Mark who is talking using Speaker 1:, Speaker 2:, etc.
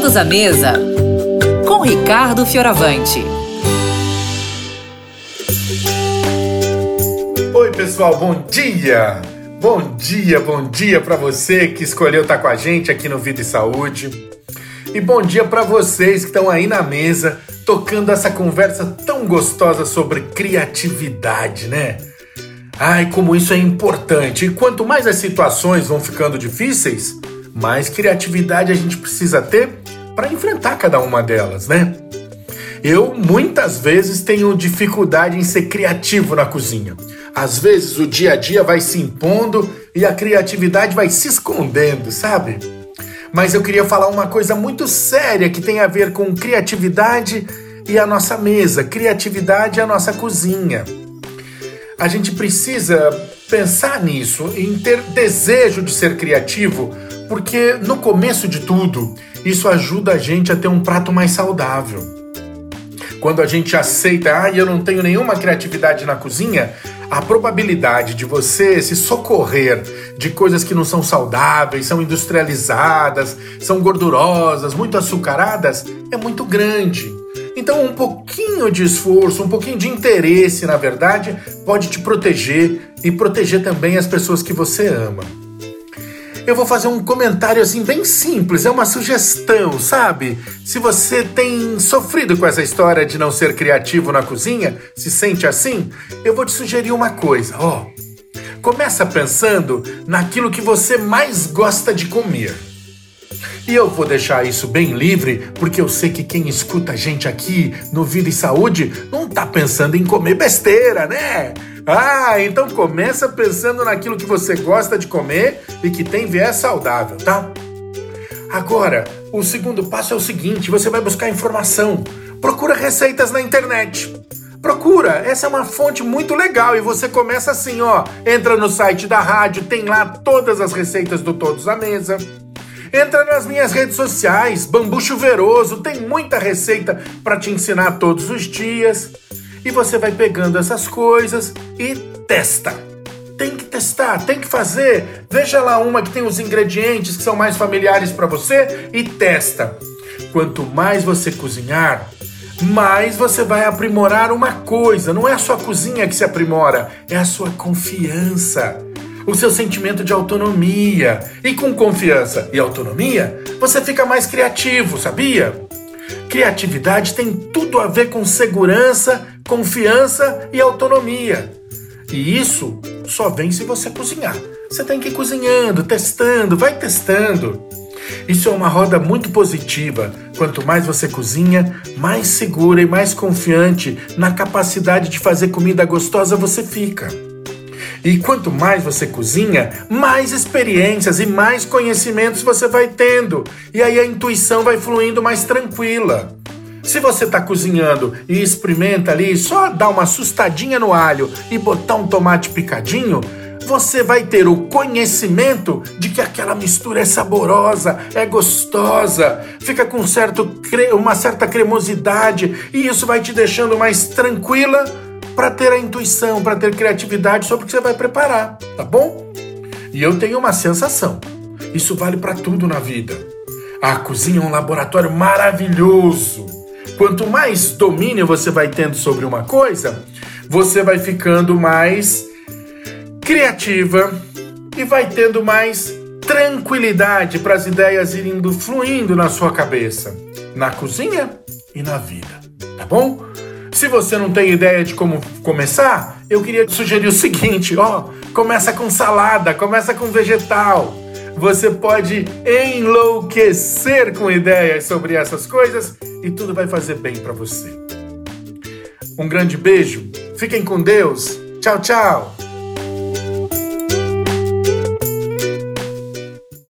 Speaker 1: Todos à mesa com Ricardo Fioravante.
Speaker 2: Oi, pessoal, bom dia! Bom dia, bom dia para você que escolheu estar com a gente aqui no Vida e Saúde. E bom dia para vocês que estão aí na mesa tocando essa conversa tão gostosa sobre criatividade, né? Ai, como isso é importante! E quanto mais as situações vão ficando difíceis, mais criatividade a gente precisa ter para enfrentar cada uma delas, né? Eu muitas vezes tenho dificuldade em ser criativo na cozinha. Às vezes o dia a dia vai se impondo e a criatividade vai se escondendo, sabe? Mas eu queria falar uma coisa muito séria que tem a ver com criatividade e a nossa mesa, criatividade e a nossa cozinha a gente precisa pensar nisso, em ter desejo de ser criativo, porque no começo de tudo, isso ajuda a gente a ter um prato mais saudável. Quando a gente aceita, ah, eu não tenho nenhuma criatividade na cozinha, a probabilidade de você se socorrer de coisas que não são saudáveis, são industrializadas, são gordurosas, muito açucaradas, é muito grande. Então, um pouquinho de esforço, um pouquinho de interesse, na verdade, pode te proteger e proteger também as pessoas que você ama. Eu vou fazer um comentário assim bem simples, é uma sugestão, sabe? Se você tem sofrido com essa história de não ser criativo na cozinha, se sente assim, eu vou te sugerir uma coisa, ó. Começa pensando naquilo que você mais gosta de comer. E eu vou deixar isso bem livre, porque eu sei que quem escuta a gente aqui no Vida e Saúde não tá pensando em comer besteira, né? Ah, então começa pensando naquilo que você gosta de comer e que tem viés saudável, tá? Agora, o segundo passo é o seguinte: você vai buscar informação. Procura receitas na internet. Procura, essa é uma fonte muito legal e você começa assim, ó, entra no site da rádio, tem lá todas as receitas do Todos à Mesa. Entra nas minhas redes sociais, Bambu Chuveiroso, tem muita receita para te ensinar todos os dias. E você vai pegando essas coisas e testa. Tem que testar, tem que fazer. Veja lá uma que tem os ingredientes que são mais familiares para você e testa. Quanto mais você cozinhar, mais você vai aprimorar uma coisa. Não é a sua cozinha que se aprimora, é a sua confiança o seu sentimento de autonomia. E com confiança e autonomia, você fica mais criativo, sabia? Criatividade tem tudo a ver com segurança, confiança e autonomia. E isso só vem se você cozinhar. Você tem que ir cozinhando, testando, vai testando. Isso é uma roda muito positiva. Quanto mais você cozinha, mais segura e mais confiante na capacidade de fazer comida gostosa você fica. E quanto mais você cozinha, mais experiências e mais conhecimentos você vai tendo. E aí a intuição vai fluindo mais tranquila. Se você está cozinhando e experimenta ali, só dar uma assustadinha no alho e botar um tomate picadinho, você vai ter o conhecimento de que aquela mistura é saborosa, é gostosa, fica com certo, uma certa cremosidade e isso vai te deixando mais tranquila para ter a intuição, para ter criatividade sobre o que você vai preparar, tá bom? E eu tenho uma sensação. Isso vale para tudo na vida. A cozinha é um laboratório maravilhoso. Quanto mais domínio você vai tendo sobre uma coisa, você vai ficando mais criativa e vai tendo mais tranquilidade para as ideias irem fluindo na sua cabeça, na cozinha e na vida, tá bom? Se você não tem ideia de como começar, eu queria sugerir o seguinte, ó, começa com salada, começa com vegetal. Você pode enlouquecer com ideias sobre essas coisas e tudo vai fazer bem para você. Um grande beijo. Fiquem com Deus. Tchau, tchau.